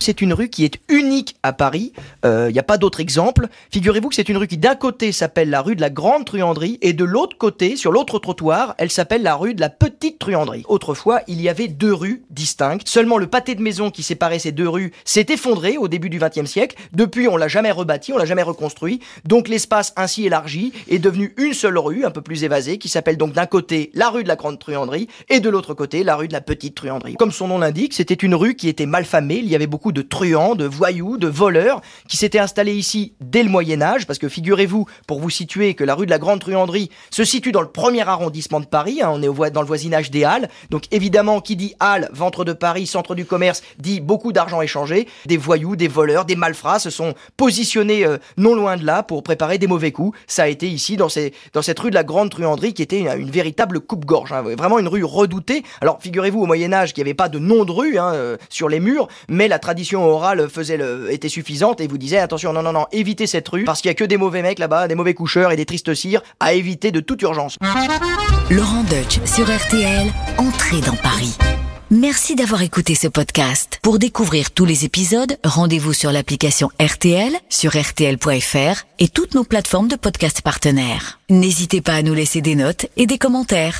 C'est une rue qui est unique à Paris. Il euh, n'y a pas d'autre exemple. Figurez-vous que c'est une rue qui d'un côté s'appelle la rue de la Grande Truanderie et de l'autre côté, sur l'autre trottoir, elle s'appelle la rue de la Petite Truanderie. Autrefois, il y avait deux rues distinctes. Seulement le pâté de maison qui séparait ces deux rues s'est effondré au début du XXe siècle. Depuis, on l'a jamais rebâti, on l'a jamais reconstruit. Donc l'espace ainsi élargi est devenu une seule rue, un peu plus évasée, qui s'appelle donc d'un côté la rue de la Grande Truanderie et de l'autre côté la rue de la Petite Truanderie. Comme son nom l'indique, c'était une rue qui était mal famée. Il y avait beaucoup de truands, de voyous, de voleurs qui s'étaient installés ici dès le Moyen Âge, parce que figurez-vous, pour vous situer, que la rue de la Grande Truanderie se situe dans le premier arrondissement de Paris, hein, on est dans le voisinage des Halles, donc évidemment qui dit Halles, ventre de Paris, centre du commerce, dit beaucoup d'argent échangé, des voyous, des voleurs, des malfrats se sont positionnés euh, non loin de là pour préparer des mauvais coups. Ça a été ici dans, cette rue de la Grande Truanderie qui était une, véritable coupe-gorge, hein, vraiment une rue redoutée. Alors figurez-vous au Moyen Âge qu'il n'y avait pas de nom de rue hein, euh, sur les murs, mais la tradition orale faisait le, était suffisante et vous disait attention, non, non, non, évitez cette rue parce qu'il y a que des mauvais mecs là-bas, des mauvais coucheurs et des tristes cires à éviter de toute urgence. Laurent Deutsch sur RTL, entrée dans Paris. Merci d'avoir écouté ce podcast. Pour découvrir tous les épisodes, rendez-vous sur l'application RTL, sur rtl.fr et toutes nos plateformes de podcast partenaires. N'hésitez pas à nous laisser des notes et des commentaires.